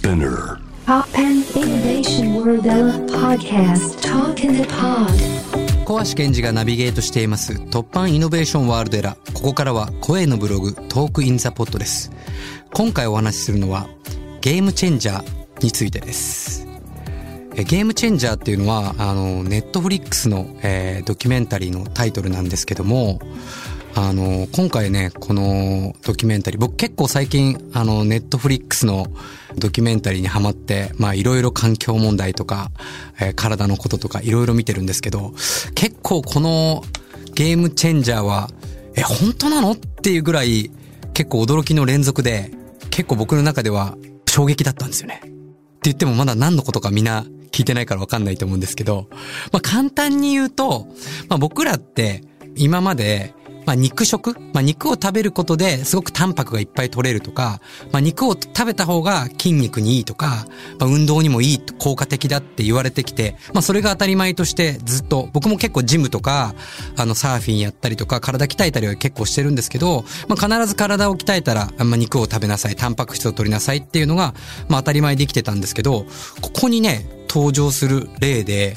SPINEAR. TOPPAN Innovation World Podcast. Talk in the Pod. 小橋賢児がナビゲートしています TOPPAN Innovation World Era ここからは声のブログ Talk in the Pod です。今回お話しするのはゲームチェンジャーについてです。えゲームチェンジャーっていうのはあのネットフリックスの、えードキュメンタリーのタイトルなんですけどもあの今回ねこのドキュメンタリー僕結構最近あのネットフリックスのドキュメンタリーにハマってまあいろいろ環境問題とか、えー体のこととかいろいろ見てるんですけど結構このゲームチェンジャーはえ本当なのっていうぐらい結構驚きの連続で結構僕の中では衝撃だったんですよね。って言ってもまだ何のことかみんな聞いてないからわかんないと思うんですけど、まあ簡単に言うと、まあ僕らって今まで、まあ肉食？まあ肉を食べることですごくタンパクがいっぱい取れるとか、まあ肉を食べた方が筋肉にいいとか、まあ運動にもいい、効果的だって言われてきて、まあそれが当たり前としてずっと、僕も結構ジムとか、あのサーフィンやったりとか、体鍛えたりは結構してるんですけど、まあ必ず体を鍛えたら、まあ肉を食べなさい、タンパク質を取りなさいっていうのが、まあ当たり前できてたんですけど、ここにね、登場する例で、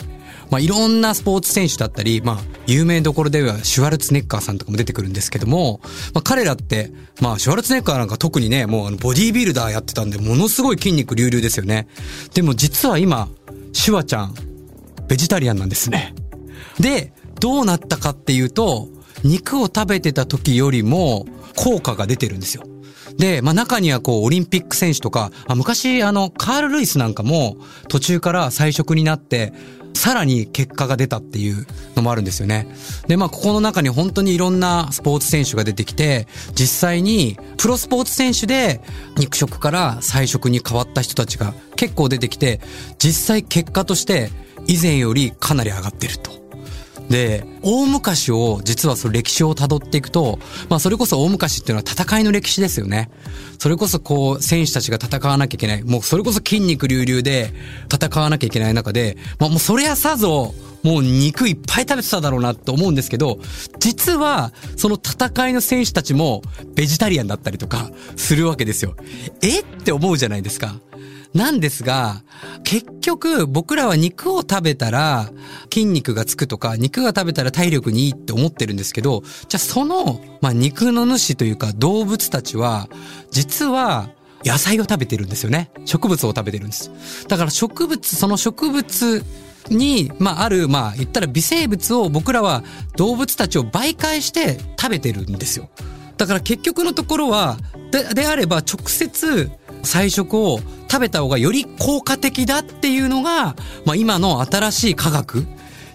まあ、いろんなスポーツ選手だったり、まあ、有名どころではシュワルツネッカーさんとかも出てくるんですけども、まあ、彼らって、まあ、シュワルツネッカーなんか特にね、もうあの、ボディービルダーやってたんで、ものすごい筋肉隆々ですよね。でも実は今、シュワちゃん、ベジタリアンなんですね。で、どうなったかっていうと、肉を食べてた時よりも効果が出てるんですよ。で、まあ中にはこうオリンピック選手とか、あ昔あのカール・ルイスなんかも途中から菜食になって、さらに結果が出たっていうのもあるんですよね。で、まあここの中に本当にいろんなスポーツ選手が出てきて、実際にプロスポーツ選手で肉食から菜食に変わった人たちが結構出てきて、実際結果として以前よりかなり上がってると。で、大昔を、実はその歴史を辿っていくと、まあそれこそ大昔っていうのは戦いの歴史ですよね。それこそこう、選手たちが戦わなきゃいけない。もうそれこそ筋肉隆々で戦わなきゃいけない中で、まあもうそりゃさぞ、もう肉いっぱい食べてただろうなと思うんですけど、実は、その戦いの選手たちも、ベジタリアンだったりとか、するわけですよ。え？って思うじゃないですか。なんですが、結局僕らは肉を食べたら筋肉がつくとか、肉が食べたら体力にいいって思ってるんですけど、じゃあその、まあ、肉の主というか動物たちは、実は野菜を食べてるんですよね。植物を食べてるんです。だから植物、その植物に、まあ、ある、まあ、言ったら微生物を僕らは動物たちを媒介して食べてるんですよ。だから結局のところは、で、であれば直接菜食を食べた方がより効果的だっていうのが、まあ今の新しい科学っ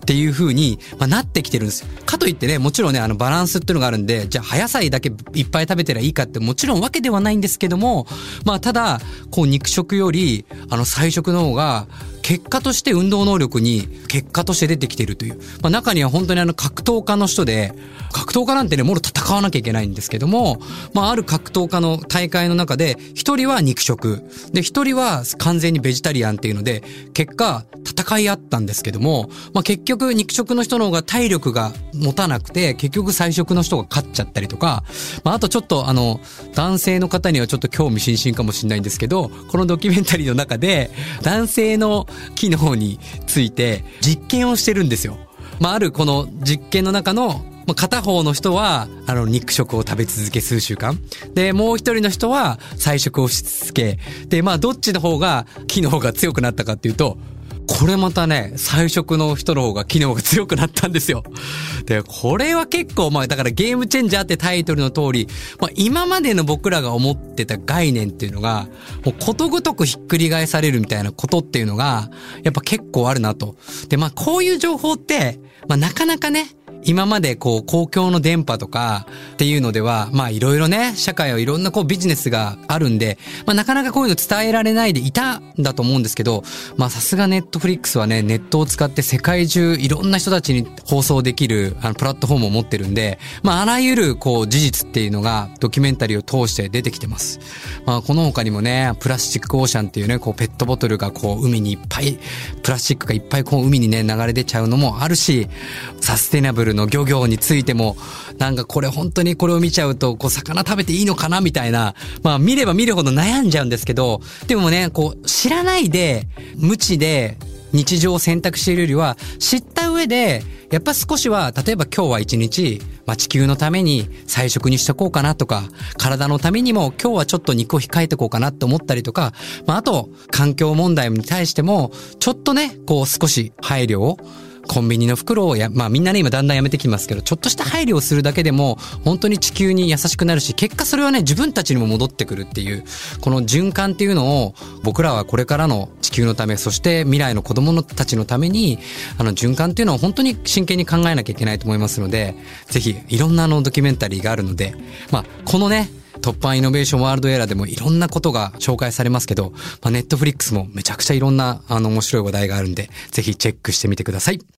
ていう風に、ま、なってきてるんです。かといってね、もちろんね、あのバランスっていうのがあるんで、じゃあ葉野菜だけいっぱい食べてりゃいいかってもちろんわけではないんですけども、まあただ、こう肉食より、あの菜食の方が、結果として運動能力に結果として出てきてるという。まあ中には本当にあの格闘家の人で、格闘家なんてね、もろ戦わなきゃいけないんですけども、まあある格闘家の大会の中で、一人は肉食、で一人は完全にベジタリアンっていうので、結果戦い合ったんですけども、まあ結局肉食の人の方が体力が持たなくて、結局菜食の人が勝っちゃったりとか、まああとちょっとあの、男性の方にはちょっと興味津々かもしれないんですけど、このドキュメンタリーの中で、男性の機能について実験をしてるんですよ。まあ、あるこの実験の中の、まあ、片方の人は、あの、肉食を食べ続け数週間。で、もう一人の人は菜食をし続け。で、まあ、どっちの方が機能が強くなったかっていうと、これまたね、菜食の人の方が機能が強くなったんですよ。で、これは結構、まあだからゲームチェンジャーってタイトルの通り、まあ今までの僕らが思ってた概念っていうのが、もうことごとくひっくり返されるみたいなことっていうのが、やっぱ結構あるなと。で、まあこういう情報って、まあなかなかね、今までこう公共の電波とかっていうのでは、まあいろいろね、社会はいろんなこうビジネスがあるんで、まあなかなかこういうの伝えられないでいたんだと思うんですけど、まあさすがネットフリックスはね、ネットを使って世界中いろんな人たちに放送できるあのプラットフォームを持ってるんで、まああらゆるこう事実っていうのがドキュメンタリーを通して出てきてます。まあこの他にもね、プラスチックオーシャンっていうね、こうペットボトルがこう海にいっぱい、プラスチックがいっぱいこう海にね、流れ出ちゃうのもあるし、サステナブルの漁業についても、なんかこれ本当にこれを見ちゃうと、こう魚食べていいのかなみたいな、まあ見れば見るほど悩んじゃうんですけど、でもね、こう知らないで、無知で日常を選択しているよりは、知った上で、やっぱ少しは、例えば今日は一日、まあ、地球のために菜食にしとこうかなとか、体のためにも今日はちょっと肉を控えておこうかなって思ったりとか、まあ、あと、環境問題に対しても、ちょっとね、こう少し配慮をコンビニの袋をや、まあみんなね今だんだんやめてきますけど、ちょっとした配慮をするだけでも、本当に地球に優しくなるし、結果それはね、自分たちにも戻ってくるっていう、この循環っていうのを、僕らはこれからの地球のため、そして未来の子供のたちのために、あの循環っていうのを本当に真剣に考えなきゃいけないと思いますので、ぜひいろんなあのドキュメンタリーがあるので、まあこのね、突破イノベーションワールドエラーでもいろんなことが紹介されますけど、まあ、ネットフリックスもめちゃくちゃいろんなあの面白い話題があるんで、ぜひチェックしてみてください。